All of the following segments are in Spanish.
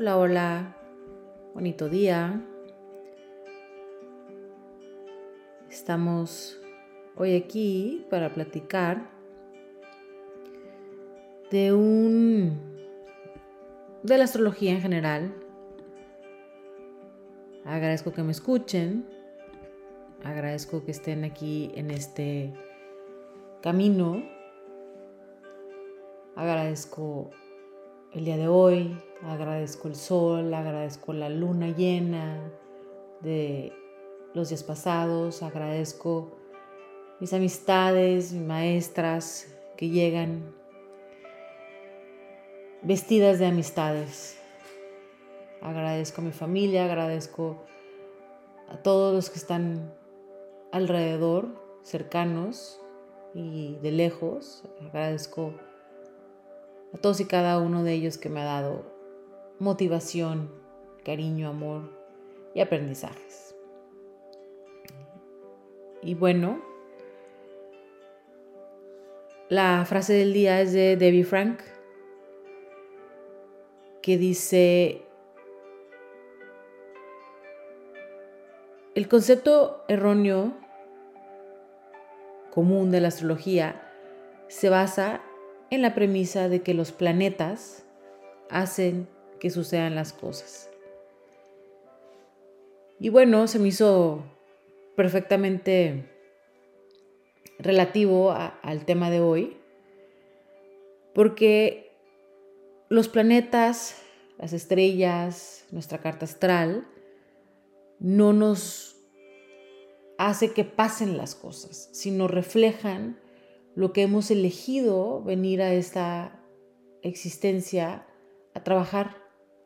Hola, hola. Bonito día. Estamos hoy aquí para platicar de un de la astrología en general. Agradezco que me escuchen. Agradezco que estén aquí en este camino. Agradezco el día de hoy, agradezco el sol, agradezco la luna llena de los días pasados, agradezco mis amistades, mis maestras que llegan vestidas de amistades. Agradezco a mi familia, agradezco a todos los que están alrededor, cercanos y de lejos. Agradezco a todos y cada uno de ellos que me ha dado motivación, cariño, amor y aprendizajes. Y bueno, la frase del día es de Debbie Frank, que dice, el concepto erróneo común de la astrología se basa en la premisa de que los planetas hacen que sucedan las cosas. Y bueno, se me hizo perfectamente relativo al tema de hoy, porque los planetas, las estrellas, nuestra carta astral, no nos hace que pasen las cosas, sino reflejan lo que hemos elegido venir a esta existencia a trabajar,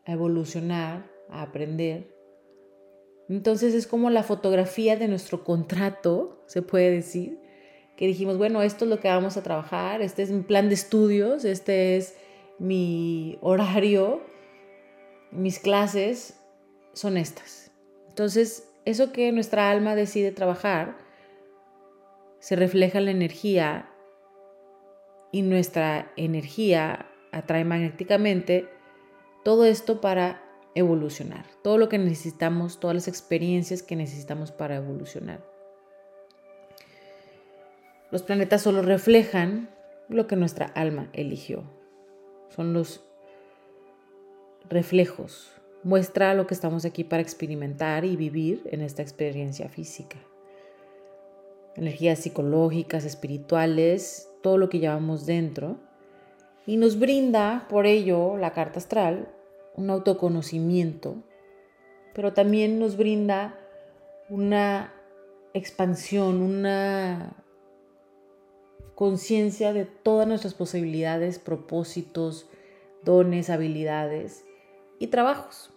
a evolucionar, a aprender. Entonces es como la fotografía de nuestro contrato, se puede decir, que dijimos, bueno, esto es lo que vamos a trabajar, este es mi plan de estudios, este es mi horario, mis clases son estas. Entonces, eso que nuestra alma decide trabajar se refleja en la energía y nuestra energía atrae magnéticamente todo esto para evolucionar, todo lo que necesitamos, todas las experiencias que necesitamos para evolucionar. Los planetas solo reflejan lo que nuestra alma eligió. Son los reflejos. Muestra lo que estamos aquí para experimentar y vivir en esta experiencia física. Energías psicológicas, espirituales, todo lo que llevamos dentro y nos brinda por ello la carta astral un autoconocimiento, pero también nos brinda una expansión, una conciencia de todas nuestras posibilidades, propósitos, dones, habilidades y trabajos.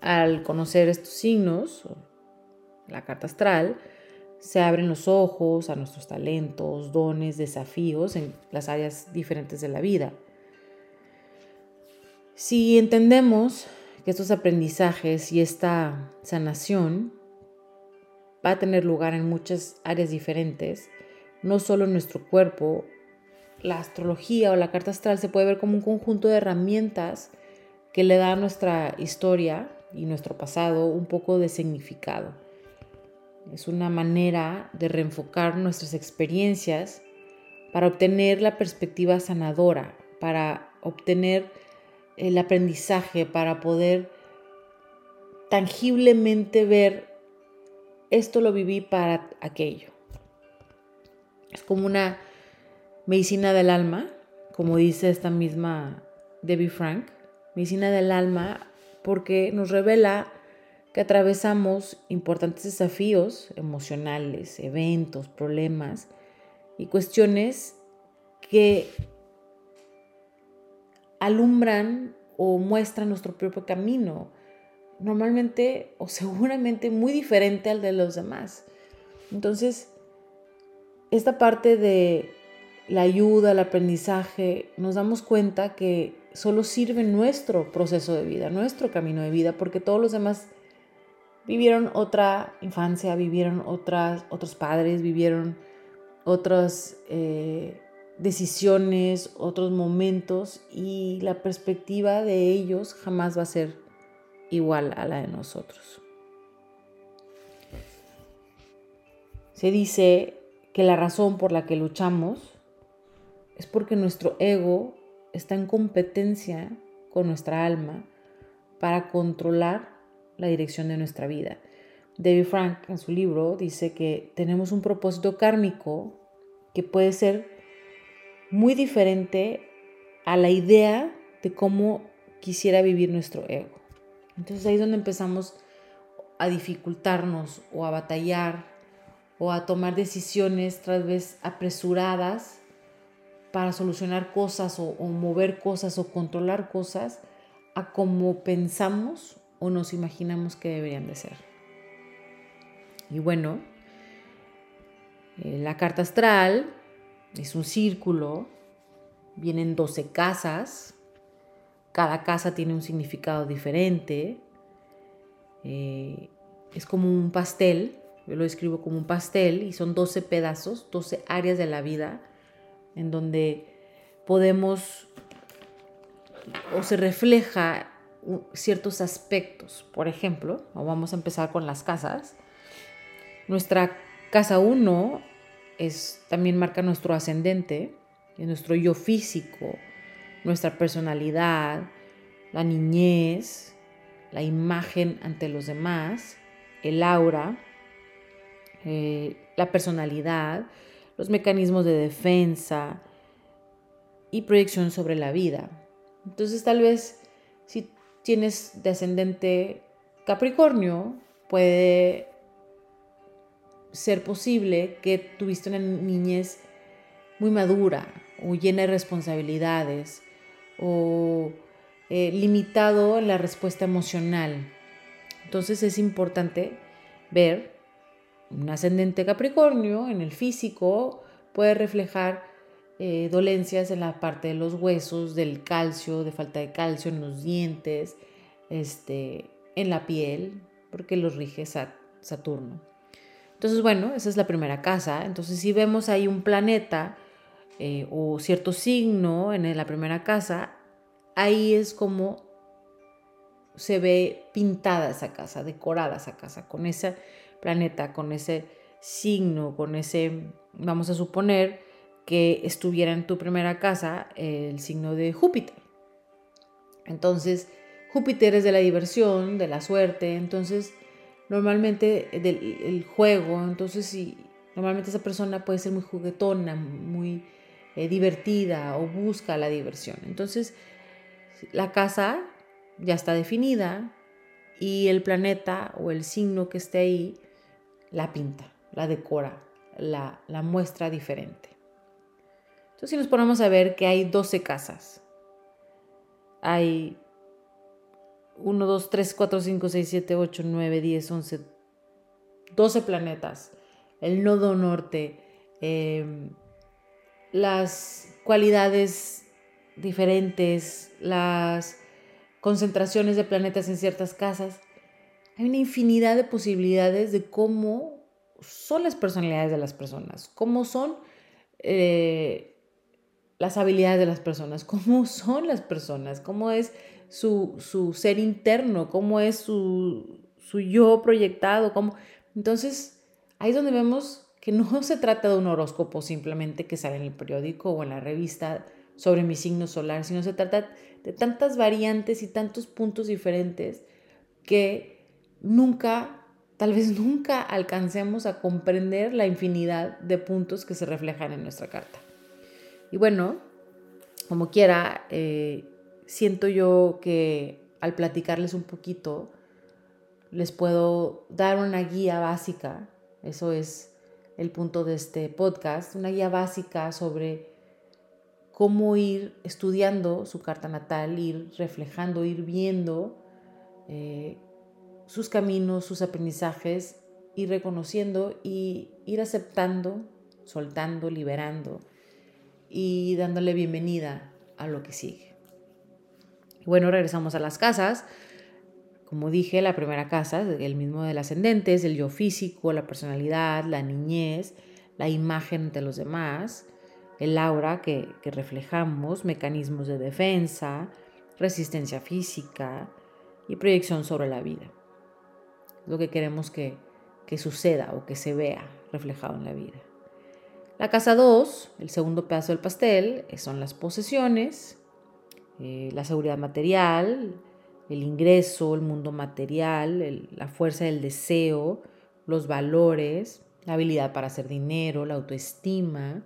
Al conocer estos signos, la carta astral, se abren los ojos a nuestros talentos, dones, desafíos en las áreas diferentes de la vida. Si entendemos que estos aprendizajes y esta sanación va a tener lugar en muchas áreas diferentes, no solo en nuestro cuerpo, la astrología o la carta astral se puede ver como un conjunto de herramientas que le da a nuestra historia y nuestro pasado un poco de significado es una manera de reenfocar nuestras experiencias para obtener la perspectiva sanadora, para obtener el aprendizaje, para poder tangiblemente ver esto lo viví para aquello. Es como una medicina del alma, como dice esta misma Debbie Frank, medicina del alma porque nos revela que atravesamos importantes desafíos emocionales, eventos, problemas y cuestiones que alumbran o muestran nuestro propio camino, normalmente o seguramente muy diferente al de los demás. Entonces, esta parte de la ayuda, el aprendizaje, nos damos cuenta que solo sirve nuestro proceso de vida, nuestro camino de vida, porque todos los demás vivieron otra infancia, vivieron otras, otros padres, vivieron otras eh, decisiones, otros momentos y la perspectiva de ellos jamás va a ser igual a la de nosotros. Se dice que la razón por la que luchamos es porque nuestro ego está en competencia con nuestra alma para controlar la dirección de nuestra vida. David Frank en su libro dice que tenemos un propósito kármico que puede ser muy diferente a la idea de cómo quisiera vivir nuestro ego. Entonces ahí es donde empezamos a dificultarnos o a batallar o a tomar decisiones tal vez apresuradas para solucionar cosas o, o mover cosas o controlar cosas a como pensamos o nos imaginamos que deberían de ser. Y bueno, eh, la carta astral es un círculo, vienen 12 casas, cada casa tiene un significado diferente, eh, es como un pastel, yo lo escribo como un pastel y son 12 pedazos, 12 áreas de la vida en donde podemos o se refleja ciertos aspectos. Por ejemplo, vamos a empezar con las casas. Nuestra casa 1 es, también marca nuestro ascendente, nuestro yo físico, nuestra personalidad, la niñez, la imagen ante los demás, el aura, eh, la personalidad, los mecanismos de defensa y proyección sobre la vida. Entonces tal vez si tienes descendente Capricornio, puede ser posible que tuviste una niñez muy madura o llena de responsabilidades o eh, limitado en la respuesta emocional. Entonces es importante ver un ascendente Capricornio en el físico puede reflejar eh, dolencias en la parte de los huesos, del calcio, de falta de calcio en los dientes, este, en la piel, porque los rige Saturno. Entonces, bueno, esa es la primera casa. Entonces, si vemos ahí un planeta eh, o cierto signo en la primera casa, ahí es como se ve pintada esa casa, decorada esa casa, con ese planeta, con ese signo, con ese, vamos a suponer que estuviera en tu primera casa el signo de Júpiter. Entonces, Júpiter es de la diversión, de la suerte, entonces normalmente del el juego, entonces si normalmente esa persona puede ser muy juguetona, muy eh, divertida o busca la diversión. Entonces la casa ya está definida y el planeta o el signo que esté ahí la pinta, la decora, la, la muestra diferente. Entonces si nos ponemos a ver que hay 12 casas, hay 1, 2, 3, 4, 5, 6, 7, 8, 9, 10, 11, 12 planetas, el nodo norte, eh, las cualidades diferentes, las concentraciones de planetas en ciertas casas. Hay una infinidad de posibilidades de cómo son las personalidades de las personas, cómo son eh, las habilidades de las personas, cómo son las personas, cómo es su, ser interno, cómo es su, yo proyectado, cómo... Entonces, ahí es donde vemos que no se trata de un horóscopo simplemente que sale en el periódico o en la revista sobre mi signo solar, sino se trata de tantas variantes y tantos puntos diferentes que nunca, tal vez nunca alcancemos a comprender la infinidad de puntos que se reflejan en nuestra carta. Y bueno, como quiera, eh, siento yo que al platicarles un poquito, les puedo dar una guía básica, eso es el punto de este podcast, una guía básica sobre cómo ir estudiando su carta natal, ir reflejando, ir viendo eh, sus caminos, sus aprendizajes, ir reconociendo y ir aceptando, soltando, liberando y dándole bienvenida a lo que sigue. Bueno, regresamos a las casas. Como dije, la primera casa, el mismo del ascendente, es el yo físico, la personalidad, la niñez, la imagen de los demás. el aura que, reflejamos, mecanismos de defensa, resistencia física y proyección sobre la vida. Lo que queremos que, que suceda o que se vea reflejado en la vida. La casa 2, el segundo pedazo del pastel, son las posesiones, eh, la seguridad material, el ingreso, el mundo material, la fuerza del deseo, los valores, la habilidad para hacer dinero, la autoestima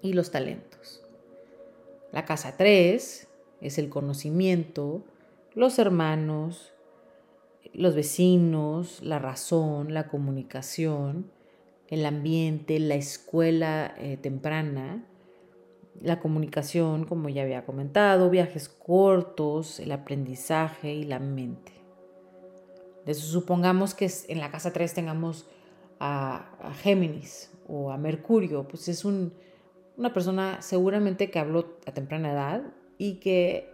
y los talentos. La casa 3 es el conocimiento, los hermanos, los vecinos, la razón, la comunicación, el ambiente, la escuela eh, temprana, la comunicación, como ya había comentado, viajes cortos, el aprendizaje y la mente. Entonces, supongamos que en la casa 3 tengamos a, Géminis o a Mercurio, pues es una persona seguramente que habló a temprana edad y que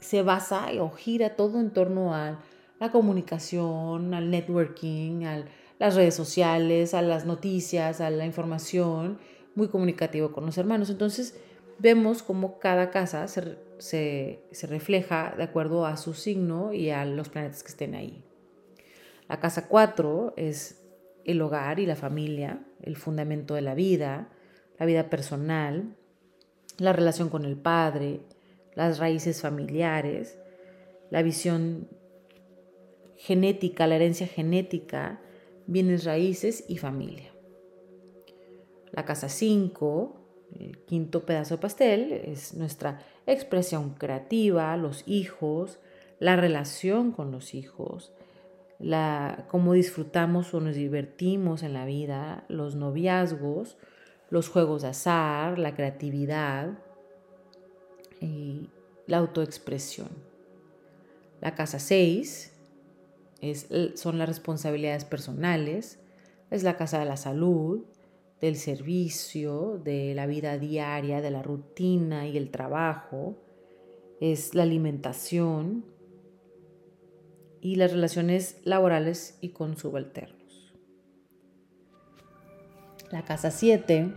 se basa o gira todo en torno a la comunicación, al networking, a las redes sociales, a las noticias, a la información, muy comunicativo con los hermanos. Entonces vemos cómo cada casa se, se refleja de acuerdo a su signo y a los planetas que estén ahí. La casa 4 es el hogar y la familia, el fundamento de la vida, la vida personal, la relación con el padre, las raíces familiares, la visión genética, la herencia genética, bienes raíces y familia. La casa 5, el quinto pedazo de pastel, es nuestra expresión creativa, los hijos, la relación con los hijos, la, cómo disfrutamos o nos divertimos en la vida, los noviazgos, los juegos de azar, la creatividad y la autoexpresión. La casa 6 son las responsabilidades personales, es la casa de la salud, del servicio, de la vida diaria, de la rutina y el trabajo, es la alimentación y las relaciones laborales y con subalternos. La casa 7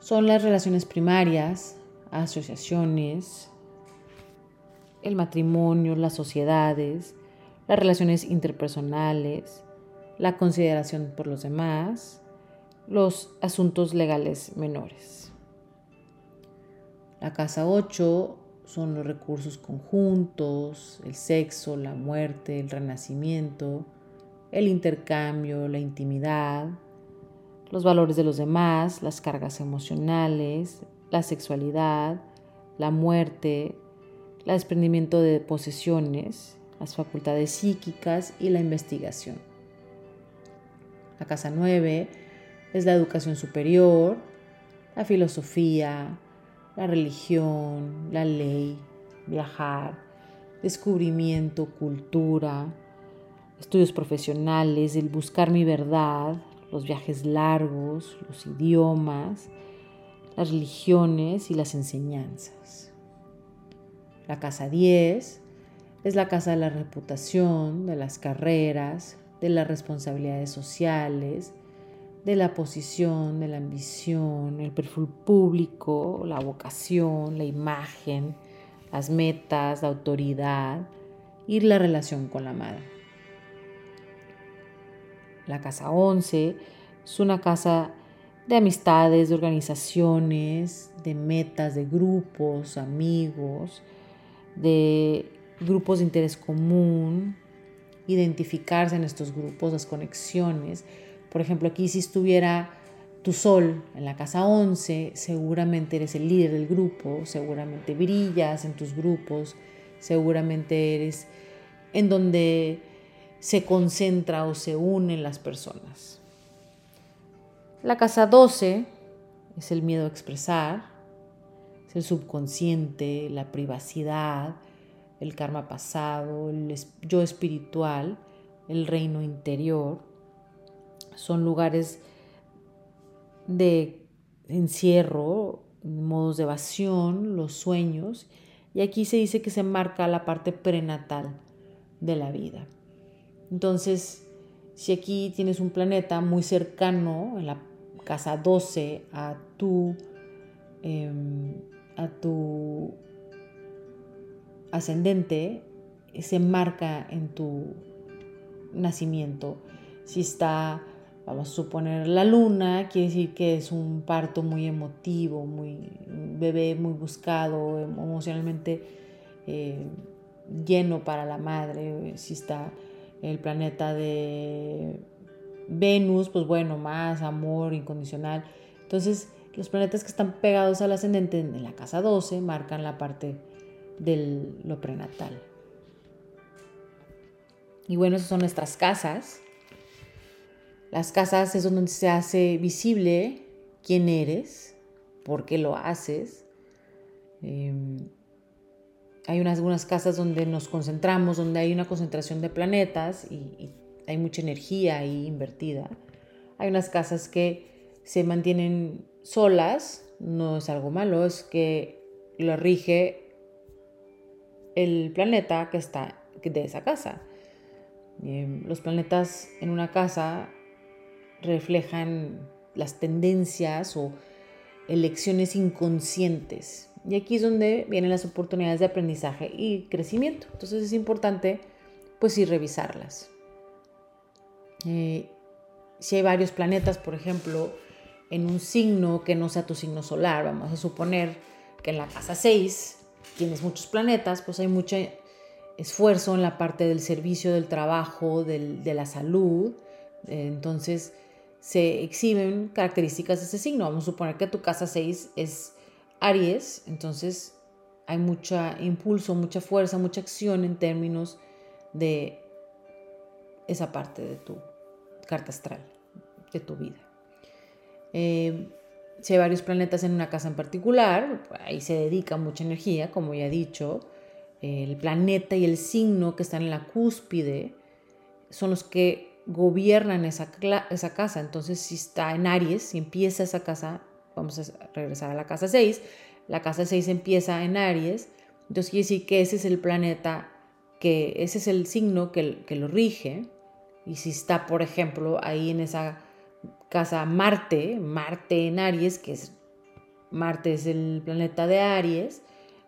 son las relaciones primarias, asociaciones, el matrimonio, las sociedades, las relaciones interpersonales, la consideración por los demás, los asuntos legales menores. La casa 8 son los recursos conjuntos, el sexo, la muerte, el renacimiento, el intercambio, la intimidad, los valores de los demás, las cargas emocionales, la sexualidad, la muerte, el desprendimiento de posesiones, las facultades psíquicas y la investigación. La casa 9 es la educación superior, la filosofía, la religión, la ley, viajar, descubrimiento, cultura, estudios profesionales, el buscar mi verdad, los viajes largos, los idiomas, las religiones y las enseñanzas. La casa 10 es la casa de la reputación, de las carreras, de las responsabilidades sociales, de la posición, de la ambición, el perfil público, la vocación, la imagen, las metas, la autoridad y la relación con la madre. La casa 11 es una casa de amistades, de organizaciones, de metas, de grupos, amigos, de grupos de interés común, identificarse en estos grupos, las conexiones. Por ejemplo, aquí si estuviera tu sol en la casa 11, seguramente eres el líder del grupo, seguramente brillas en tus grupos, seguramente eres en donde se concentra o se unen las personas. La casa 12 es el miedo a expresar, es el subconsciente, la privacidad, el karma pasado, el yo espiritual, el reino interior. Son lugares de encierro, modos de evasión, los sueños. Y aquí se dice que se marca la parte prenatal de la vida. Entonces, si aquí tienes un planeta muy cercano en la casa 12 a tu, em, a tu ascendente se marca en tu nacimiento. Si está, vamos a suponer, la luna, quiere decir que es un parto muy emotivo, muy un bebé muy buscado, emocionalmente eh, lleno para la madre. Si está el planeta de Venus, pues bueno, más amor incondicional. Entonces, los planetas que están pegados al ascendente en la casa 12 marcan la parte de lo prenatal. Y bueno, esas son nuestras casas. Las casas es donde se hace visible quién eres, por qué lo haces. Em, hay unas, algunas casas donde nos concentramos, donde hay una concentración de planetas y, hay mucha energía ahí invertida. Hay unas casas que se mantienen solas, no es algo malo, es que lo rige el planeta que está de esa casa. Em, los planetas en una casa reflejan las tendencias o elecciones inconscientes. Y aquí es donde vienen las oportunidades de aprendizaje y crecimiento. Entonces es importante pues ir revisarlas. Eh, si hay varios planetas, por ejemplo, en un signo que no sea tu signo solar, vamos a suponer que en la casa 6 tienes muchos planetas, pues hay mucho esfuerzo en la parte del servicio, del trabajo, de la salud. Eh, entonces se exhiben características de ese signo. Vamos a suponer que tu casa 6 es Aries, entonces hay mucho impulso, mucha fuerza, mucha acción en términos de esa parte de tu carta astral, de tu vida. Eh, si hay varios planetas en una casa en particular, ahí se dedica mucha energía, como ya he dicho. El planeta y el signo que están en la cúspide son los que gobiernan esa, casa. Entonces, si está en Aries, si empieza esa casa vamos a regresar a la casa 6, la casa 6 empieza en Aries, entonces quiere decir que ese es el planeta, que ese es el signo que, que lo rige, y si está, por ejemplo, ahí en esa casa Marte, Marte en Aries, que es Marte es el planeta de Aries,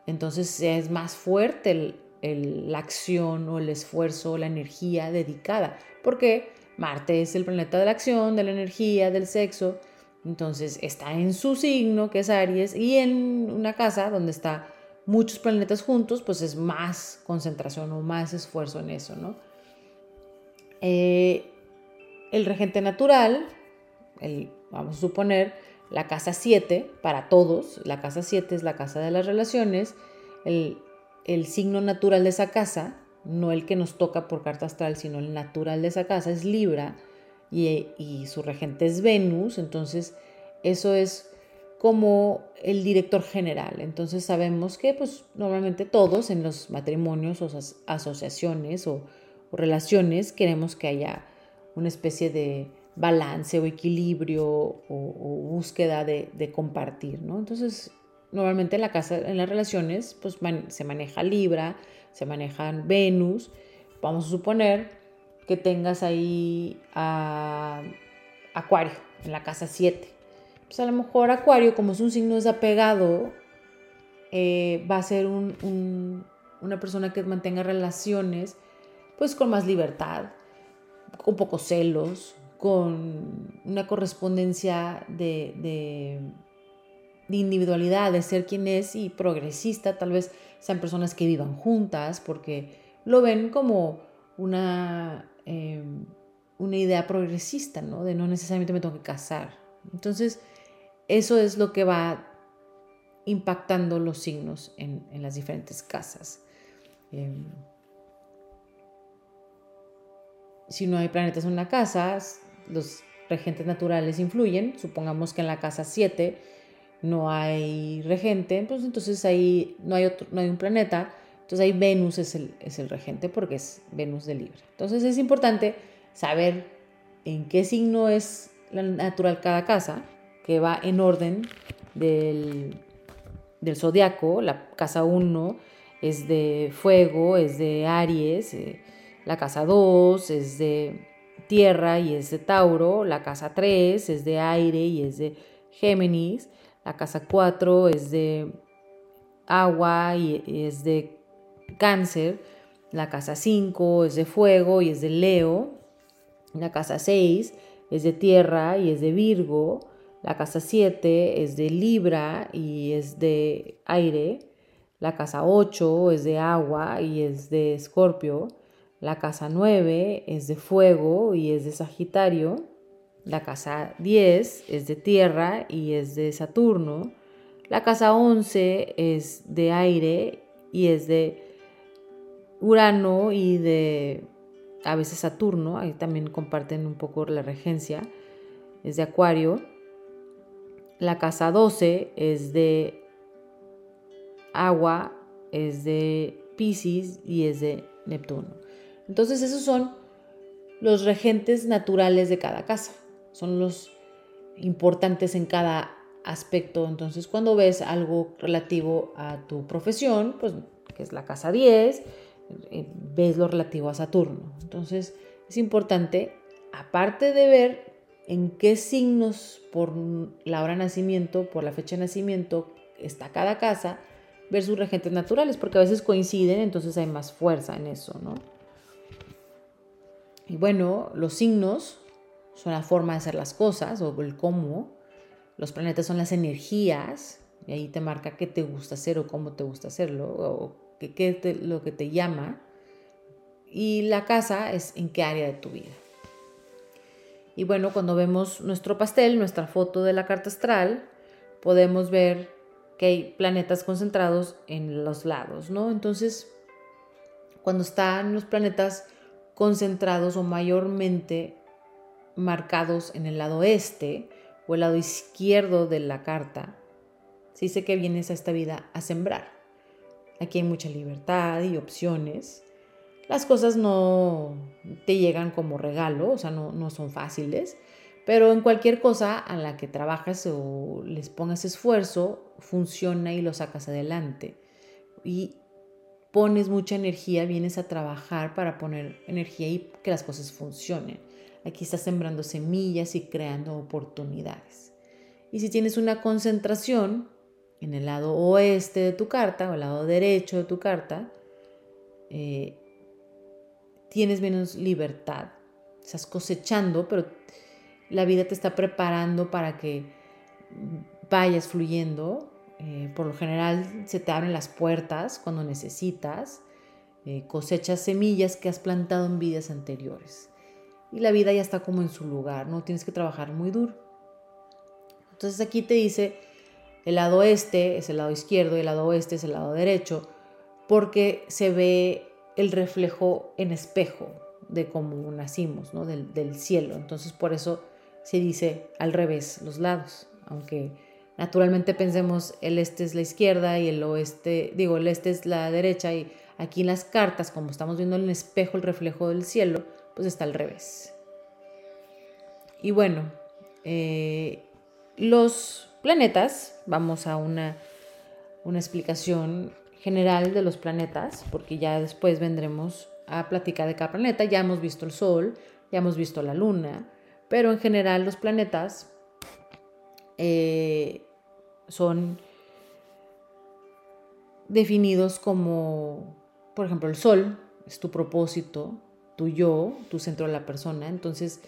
entonces es más fuerte la acción o el esfuerzo, la energía dedicada, porque Marte es el planeta de la acción, de la energía, del sexo, entonces está en su signo, que es Aries, y en una casa donde está muchos planetas juntos, pues es más concentración o más esfuerzo en eso, ¿no? Eh, el regente natural, el, vamos a suponer, la casa 7 para todos, la casa 7 es la casa de las relaciones, el, signo natural de esa casa, no el que nos toca por carta astral, sino el natural de esa casa es Libra, y, su regente es Venus, entonces eso es como el director general. Entonces sabemos que pues normalmente todos en los matrimonios o asociaciones o, relaciones queremos que haya una especie de balance o equilibrio o, búsqueda de, compartir, ¿no? Entonces normalmente en la casa, en las relaciones pues se maneja Libra, se manejan Venus, vamos a suponer que tengas ahí a Acuario en la casa 7. Pues a lo mejor Acuario, como es un signo desapegado, eh, va a ser una persona que mantenga relaciones pues con más libertad, con pocos celos, con una correspondencia de, de, individualidad, de ser quien es y progresista, tal vez sean personas que vivan juntas porque lo ven como una Em, una idea progresista, ¿no? De no necesariamente me tengo que casar. Entonces, eso es lo que va impactando los signos en, las diferentes casas. Em, si no hay planetas en una casa, los regentes naturales influyen. Supongamos que en la casa 7 no hay regente, pues entonces ahí no hay, no hay un planeta entonces ahí Venus es el, es el regente porque es Venus de Libra. Entonces es importante saber en qué signo es la natural cada casa, que va en orden del, del zodiaco. La casa 1 es de fuego, es de Aries, eh, la casa 2 es de tierra y es de Tauro, la casa 3 es de aire y es de Géminis, la casa 4 es de agua y es de cáncer, la casa 5 es de fuego y es de Leo, la casa 6 es de tierra y es de Virgo, la casa 7 es de Libra y es de aire, la casa 8 es de agua y es de Escorpio, la casa 9 es de fuego y es de Sagitario. La casa 10 es de tierra y es de Saturno. La casa 11 es de aire y es de Urano y de a veces Saturno. Ahí también comparten un poco la regencia. Es de Acuario. La casa 12 es de agua, es de Pisces y es de Neptuno. Entonces esos son los regentes naturales de cada casa, son los importantes en cada aspecto. Entonces cuando ves algo relativo a tu profesión, pues que es la casa 10, eh, ves lo relativo a Saturno. Entonces es importante, aparte de ver en qué signos por la hora de nacimiento, por la fecha de nacimiento está cada casa, ver sus regentes naturales, porque a veces coinciden, entonces hay más fuerza en eso, ¿no? Y bueno, los signos son la forma de hacer las cosas o el cómo. Los planetas son las energías y ahí te marca qué te gusta hacer o cómo te gusta hacerlo o qué, es lo que te llama. Y la casa es en qué área de tu vida. Y bueno, cuando vemos nuestro pastel, nuestra foto de la carta astral, podemos ver que hay planetas concentrados en los lados, ¿no? Entonces, cuando están los planetas concentrados o mayormente marcados en el lado este o el lado izquierdo de la carta, se dice que vienes a esta vida a sembrar. Aquí hay mucha libertad y opciones. Las cosas no te llegan como regalo, o sea, no, no son fáciles, pero en cualquier cosa a la que trabajas o les pongas esfuerzo, funciona y lo sacas adelante. Y pones mucha energía, vienes a trabajar para poner energía y que las cosas funcionen. Aquí estás sembrando semillas y creando oportunidades. Y si tienes una concentración en el lado oeste de tu carta o el lado derecho de tu carta, eh, tienes menos libertad. Estás cosechando, pero la vida te está preparando para que vayas fluyendo eh, por lo general se te abren las puertas cuando necesitas, eh, cosechas semillas que has plantado en vidas anteriores. Y la vida ya está como en su lugar, no tienes que trabajar muy duro. Entonces aquí te dice, el lado este es el lado izquierdo el lado oeste es el lado derecho, porque se ve el reflejo en espejo de cómo nacimos, ¿no? del, del cielo. Entonces por eso se dice al revés los lados, aunque naturalmente pensemos el este es la izquierda y el oeste, digo, el este es la derecha y aquí en las cartas, como estamos viendo en el espejo el reflejo del cielo, pues está al revés. Y bueno, eh, los planetas, vamos a una, una explicación general de los planetas, porque ya después vendremos a platicar de cada planeta, ya hemos visto el Sol, ya hemos visto la Luna, pero en general los planetas eh, son definidos como, por ejemplo, el sol es tu propósito, tu yo, tu centro de la persona. Entonces,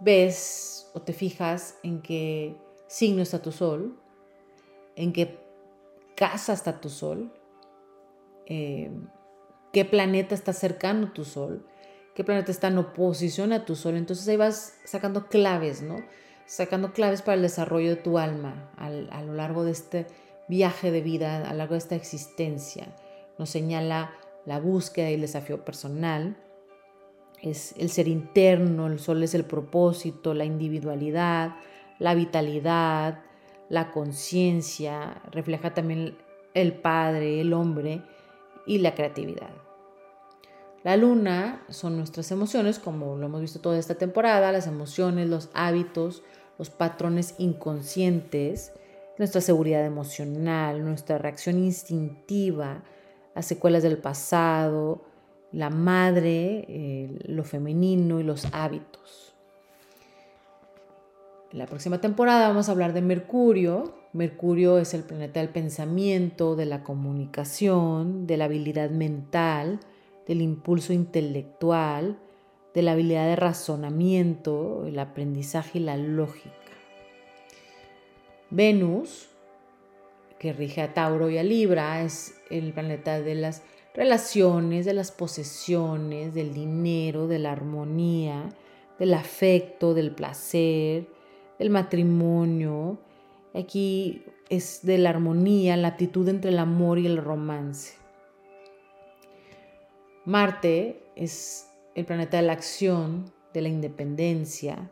ves o te fijas en qué signo está tu sol, en qué casa está tu sol, eh, qué planeta está cercano a tu sol, qué planeta está en oposición a tu sol. Entonces ahí vas sacando claves, ¿no? Sacando claves para el desarrollo de tu alma a lo largo de este viaje de vida, a lo largo de esta existencia. Nos señala la búsqueda y el desafío personal, es el ser interno, el sol es el propósito, la individualidad, la vitalidad, la conciencia, refleja también el padre, el hombre y la creatividad. La luna son nuestras emociones, como lo hemos visto toda esta temporada, las emociones, los hábitos, los patrones inconscientes, nuestra seguridad emocional, nuestra reacción instintiva, las secuelas del pasado, la madre, lo femenino y los hábitos. En la próxima temporada vamos a hablar de Mercurio. Mercurio es el planeta del pensamiento, de la comunicación, de la habilidad mental, del impulso intelectual, de la habilidad de razonamiento, el aprendizaje y la lógica. Venus, que rige a Tauro y a Libra, es el planeta de las relaciones, de las posesiones, del dinero, de la armonía, del afecto, del placer, del matrimonio. Aquí es de la armonía, la actitud entre el amor y el romance. Marte es el planeta de la acción, de la independencia,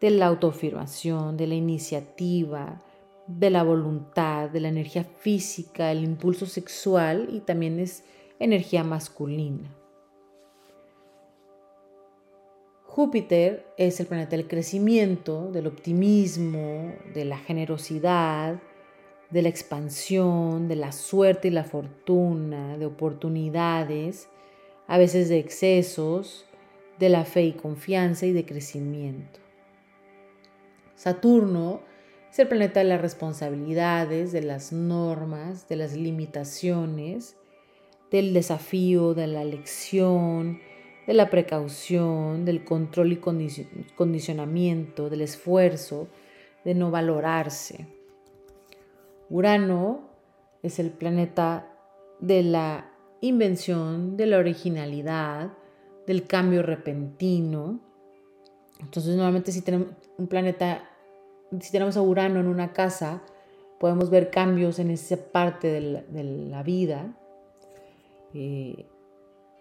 de la autoafirmación, de la iniciativa, de la voluntad, de la energía física, el impulso sexual y también es energía masculina. Júpiter es el planeta del crecimiento, del optimismo, de la generosidad, de la expansión, de la suerte y la fortuna, de oportunidades, a veces de excesos, de la fe y confianza y de crecimiento. Saturno es el planeta de las responsabilidades, de las normas, de las limitaciones, del desafío, de la lección, de la precaución, del control y condicionamiento, del esfuerzo, de no valorarse. Urano es el planeta de la invención, de la originalidad, del cambio repentino. Entonces, normalmente si tenemos un planeta, si tenemos a Urano en una casa, podemos ver cambios en esa parte de la, vida. Eh,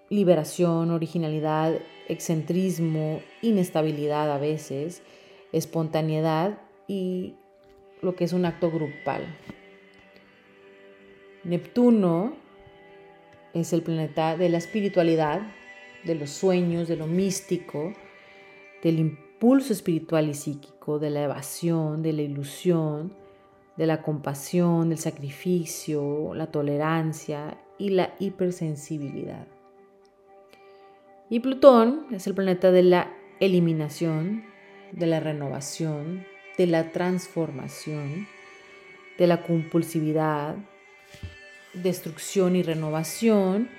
liberación, originalidad, excentrismo, inestabilidad a veces, espontaneidad y lo que es un acto grupal. Neptuno es el planeta de la espiritualidad, de los sueños, de lo místico, del impulso espiritual y psíquico, de la evasión, de la ilusión, de la compasión, del sacrificio, la tolerancia y la hipersensibilidad. Y Plutón es el planeta de la eliminación, de la renovación, de la transformación, de la compulsividad, destrucción y renovación,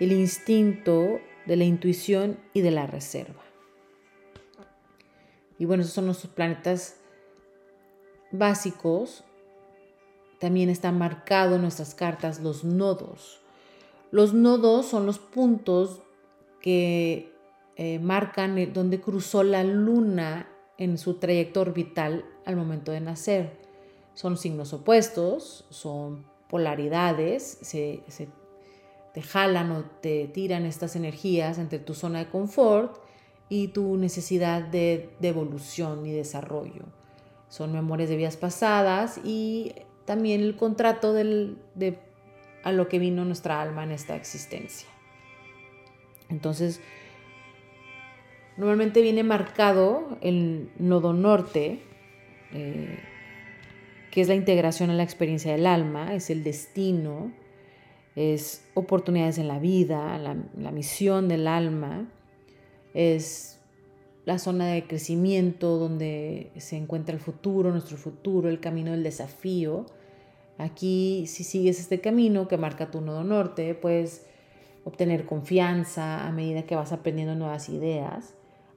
el instinto de la intuición y de la reserva. Y bueno, esos son nuestros planetas básicos. También están marcados en nuestras cartas los nodos. Los nodos son los puntos que eh, marcan donde cruzó la luna en su trayecto orbital al momento de nacer. Son signos opuestos, son polaridades, se, te jalan o te tiran estas energías entre tu zona de confort y tu necesidad de, evolución y desarrollo. Son memorias de vidas pasadas y también el contrato de, a lo que vino nuestra alma en esta existencia. Entonces, normalmente viene marcado el nodo norte, eh, que es la integración en la experiencia del alma, es el destino, es oportunidades en la vida, la, misión del alma, es la zona de crecimiento donde se encuentra el futuro, nuestro futuro, el camino del desafío. Aquí, si sigues este camino que marca tu nodo norte, puedes obtener confianza a medida que vas aprendiendo nuevas ideas.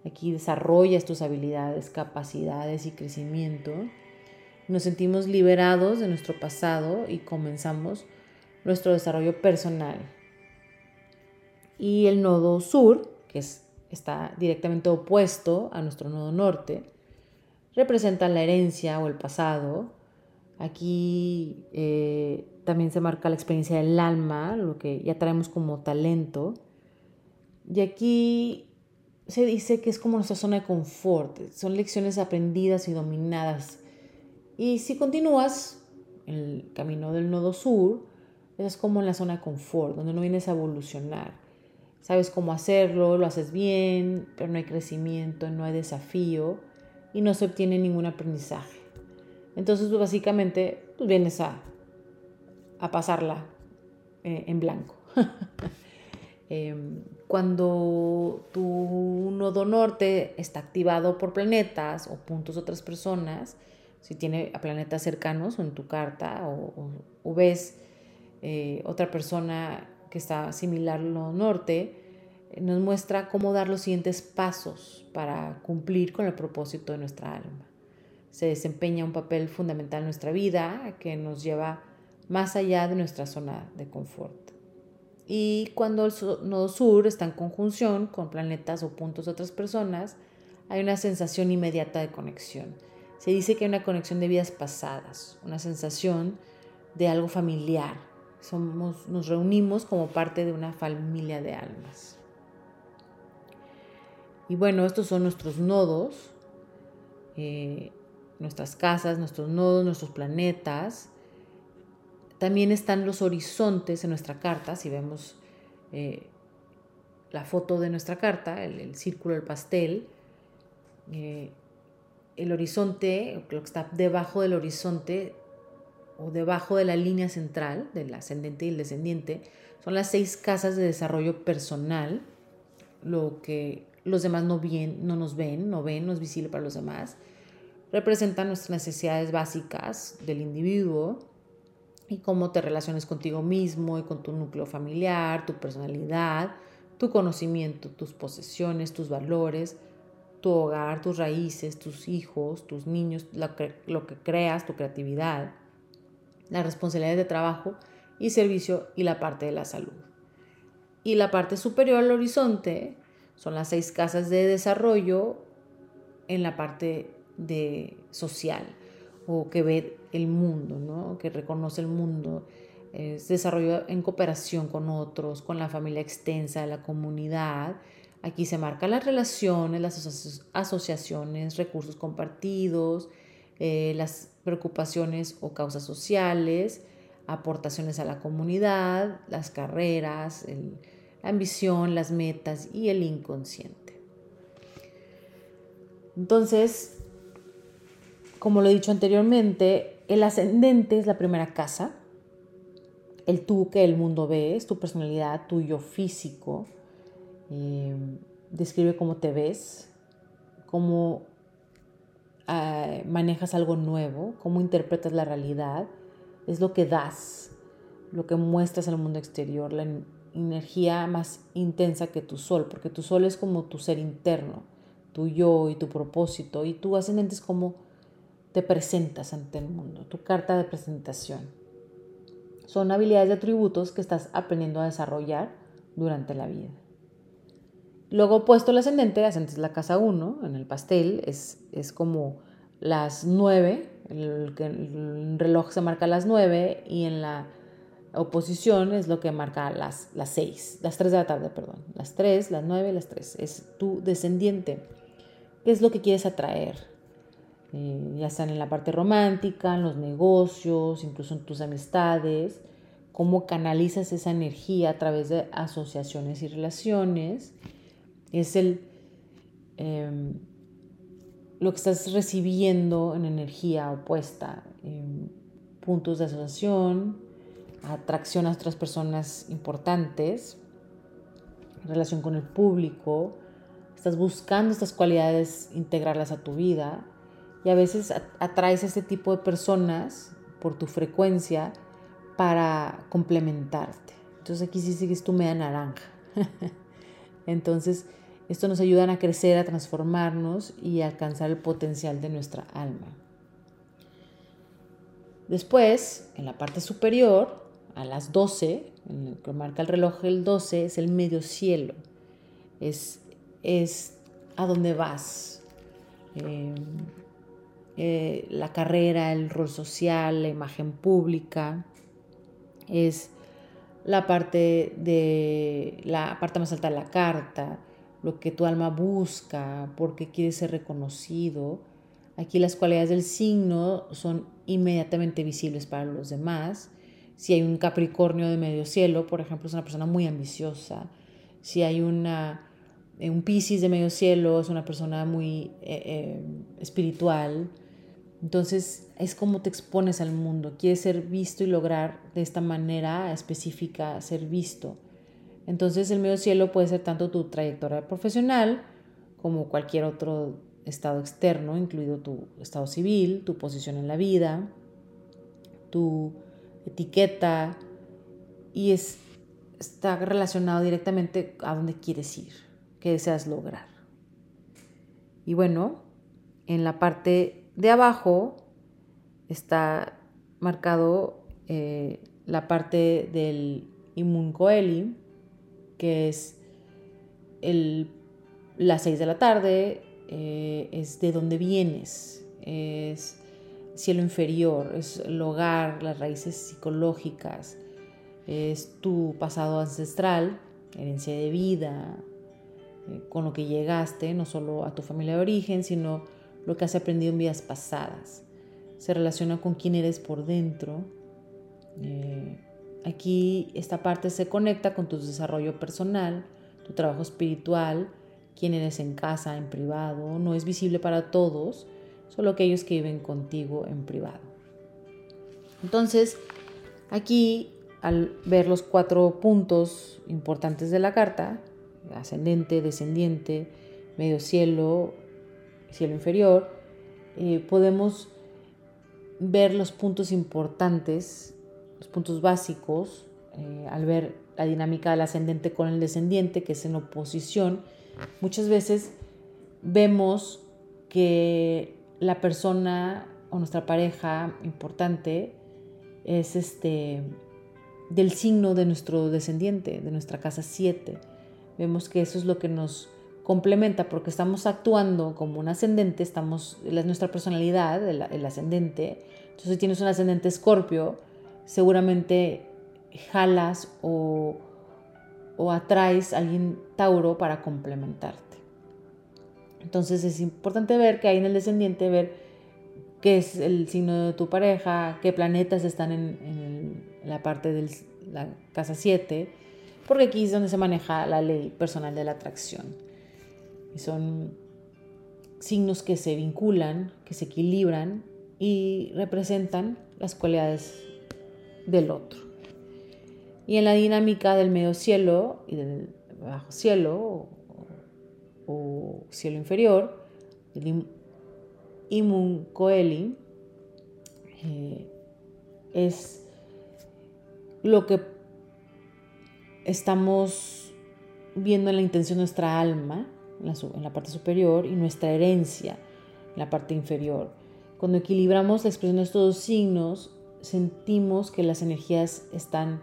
Aquí desarrollas tus habilidades, capacidades y crecimiento nos sentimos liberados de nuestro pasado y comenzamos nuestro desarrollo personal. Y el nodo sur, que está directamente opuesto a nuestro nodo norte, representa la herencia o el pasado. Aquí eh, también se marca la experiencia del alma, lo que ya traemos como talento. Y aquí se dice que es como nuestra zona de confort, son lecciones aprendidas y dominadas y si continúas el camino del nodo sur, es como en la zona de confort, donde no vienes a evolucionar. Sabes cómo hacerlo, lo haces bien, pero no hay crecimiento, no hay desafío y no se obtiene ningún aprendizaje. Entonces, pues, básicamente, tú pues, vienes a, a pasarla eh, en blanco. Em, cuando tu nodo norte está activado por planetas o puntos de otras personas, si tiene a planetas cercanos o en tu carta o, ves eh, otra persona que está similar al norte, nos muestra cómo dar los siguientes pasos para cumplir con el propósito de nuestra alma. Se desempeña un papel fundamental en nuestra vida que nos lleva más allá de nuestra zona de confort. Y cuando el nodo sur está en conjunción con planetas o puntos de otras personas, hay una sensación inmediata de conexión. Se dice que hay una conexión de vidas pasadas, una sensación de algo familiar. Somos, nos reunimos como parte de una familia de almas. Y bueno, estos son nuestros nodos, eh, nuestras casas, nuestros nodos, nuestros planetas. También están los horizontes en nuestra carta, si vemos eh, la foto de nuestra carta, el, círculo del pastel. Eh, el horizonte, lo que está debajo del horizonte o debajo de la línea central del ascendente y el descendiente, son las seis casas de desarrollo personal, lo que los demás no, bien, no nos ven, no ven, no es visible para los demás. Representan nuestras necesidades básicas del individuo y cómo te relaciones contigo mismo y con tu núcleo familiar, tu personalidad, tu conocimiento, tus posesiones, tus valores, tu hogar, tus raíces, tus hijos, tus niños, lo que, lo que creas, tu creatividad, las responsabilidades de trabajo y servicio y la parte de la salud. Y la parte superior al horizonte son las seis casas de desarrollo en la parte de social o que ve el mundo, ¿no? que reconoce el mundo. Es desarrollo en cooperación con otros, con la familia extensa, la comunidad. Aquí se marcan las relaciones, las asociaciones, recursos compartidos, eh, las preocupaciones o causas sociales, aportaciones a la comunidad, las carreras, la ambición, las metas y el inconsciente. Entonces, como lo he dicho anteriormente, el ascendente es la primera casa, el tú que el mundo ve, es tu personalidad, tu yo físico, eh, describe cómo te ves, cómo ah, manejas algo nuevo, cómo interpretas la realidad, es lo que das, lo que muestras al mundo exterior, la, energía más intensa que tu sol, porque tu sol es como tu ser interno, tu yo y tu propósito, y tu ascendente es como te presentas ante el mundo, tu carta de presentación. Son habilidades y atributos que estás aprendiendo a desarrollar durante la vida. Luego puesto el ascendente, ascendente es la casa 1, en el pastel, es, es como las 9, el, el reloj se marca las 9 y en la oposición es lo que marca las, las 6, las 3 de la tarde, perdón. Las 3, las 9, las 3. Es tu descendiente. ¿Qué es lo que quieres atraer? Eh, ya sean en la parte romántica, en los negocios, incluso en tus amistades. Cómo canalizas esa energía a través de asociaciones y relaciones. Es el, em, lo que estás recibiendo en energía opuesta. puntos de asociación, atracción a otras personas importantes, relación con el público, estás buscando estas cualidades, integrarlas a tu vida y a veces atraes a este tipo de personas por tu frecuencia para complementarte. Entonces aquí sí sigues tu media naranja. Entonces, esto nos ayuda a crecer, a transformarnos y a alcanzar el potencial de nuestra alma. Después, en la parte superior, a las 12, en que marca el reloj el 12, es el medio cielo, es, es a dónde vas. Em, eh, la carrera, el rol social, la imagen pública, es la parte de la parte más alta de la carta, lo que tu alma busca, porque quieres ser reconocido. Aquí las cualidades del signo son inmediatamente visibles para los demás si hay un Capricornio de medio cielo, por ejemplo, es una persona muy ambiciosa. Si hay una, eh, un Pisces de medio cielo, es una persona muy eh, eh, espiritual. Entonces es como te expones al mundo. Quieres ser visto y lograr de esta manera específica ser visto. Entonces el medio cielo puede ser tanto tu trayectoria profesional como cualquier otro estado externo, incluido tu estado civil, tu posición en la vida, tu etiqueta, y es, está relacionado directamente a dónde quieres ir, qué deseas lograr. Y bueno, en la parte de abajo está marcado eh, la parte del Coeli, que es el, las 6 de la tarde, eh, es de dónde vienes, es cielo inferior, es el hogar, las raíces psicológicas, es tu pasado ancestral, herencia de vida, eh, con lo que llegaste, no solo a tu familia de origen, sino lo que has aprendido en vidas pasadas. Se relaciona con quién eres por dentro. Eh, aquí esta parte se conecta con tu desarrollo personal, tu trabajo espiritual, quién eres en casa, en privado, no es visible para todos, solo aquellos que viven contigo en privado. Entonces, aquí al ver los cuatro puntos importantes de la carta, ascendente, descendiente, medio cielo, cielo inferior, eh, podemos ver los puntos importantes, los puntos básicos, eh, al ver la dinámica del ascendente con el descendiente, que es en oposición, Muchas veces vemos que la persona o nuestra pareja importante es este del signo de nuestro descendiente, de nuestra casa 7. Vemos que eso es lo que nos complementa porque estamos actuando como un ascendente, estamos, es nuestra personalidad, el, el ascendente. Entonces, si tienes un ascendente escorpio, seguramente jalas o o atraes a alguien Tauro para complementarte. Entonces es importante ver que hay en el descendiente, ver qué es el signo de tu pareja, qué planetas están en, la parte de la casa 7, porque aquí es donde se maneja la ley personal de la atracción. Y son signos que se vinculan, que se equilibran y representan las cualidades del otro. Y en la dinámica del medio cielo y del bajo cielo o, cielo inferior, el Imun eh, es lo que estamos viendo en la intención de nuestra alma, en la, en la, parte superior, y nuestra herencia, en la parte inferior. Cuando equilibramos la expresión de estos dos signos, sentimos que las energías están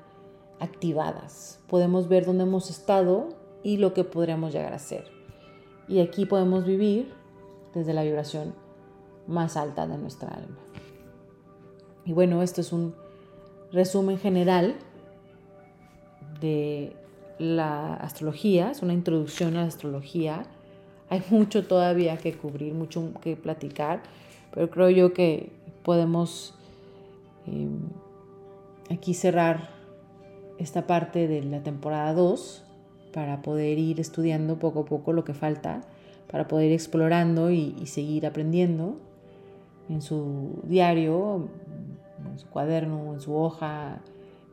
activadas. Podemos ver dónde hemos estado y lo que podríamos llegar a ser. Y aquí podemos vivir desde la vibración más alta de nuestra alma. Y bueno, esto es un resumen general de la astrología, es una introducción a la astrología. Hay mucho todavía que cubrir, mucho que platicar, pero creo yo que podemos eh, aquí cerrar esta parte de la temporada 2 para poder ir estudiando poco a poco lo que falta, para poder ir explorando y, seguir aprendiendo en su diario, en su cuaderno, en su hoja.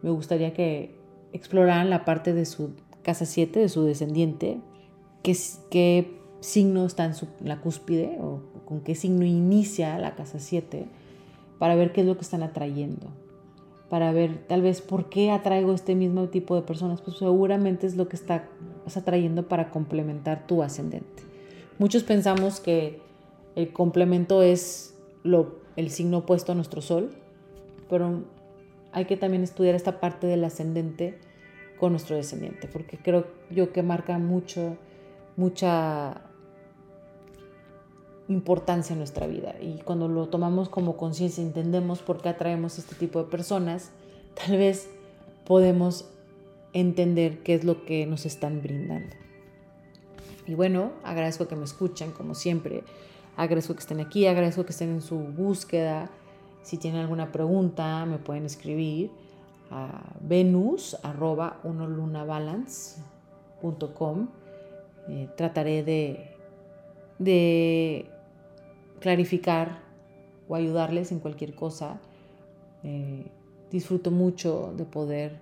Me gustaría que exploraran la parte de su casa 7, de su descendiente, qué, qué signo está en, en la cúspide o con qué signo inicia la casa 7, para ver qué es lo que están atrayendo para ver tal vez por qué atraigo este mismo tipo de personas, pues seguramente es lo que está, atrayendo para complementar tu ascendente. Muchos pensamos que el complemento es el signo opuesto a nuestro sol, pero hay que también estudiar esta parte del ascendente con nuestro descendiente, porque creo yo que marca mucho, mucha importancia en nuestra vida. Y cuando lo tomamos como conciencia, entendemos por qué atraemos este tipo de personas, tal vez podemos entender qué es lo que nos están brindando. Y bueno, agradezco que me escuchen, como siempre. Agradezco que estén aquí, agradezco que estén en su búsqueda. Si tienen alguna pregunta, me pueden escribir a venus eh, trataré de clarificar o ayudarles en cualquier cosa. Eh, disfruto mucho de poder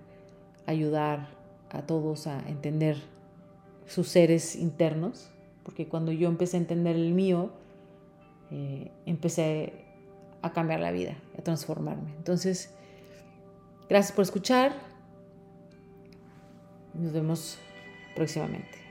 ayudar a todos a entender sus seres internos, porque cuando yo empecé a entender el mío, eh, empecé a cambiar la vida, a transformarme. Entonces, gracias por escuchar. Nos vemos próximamente.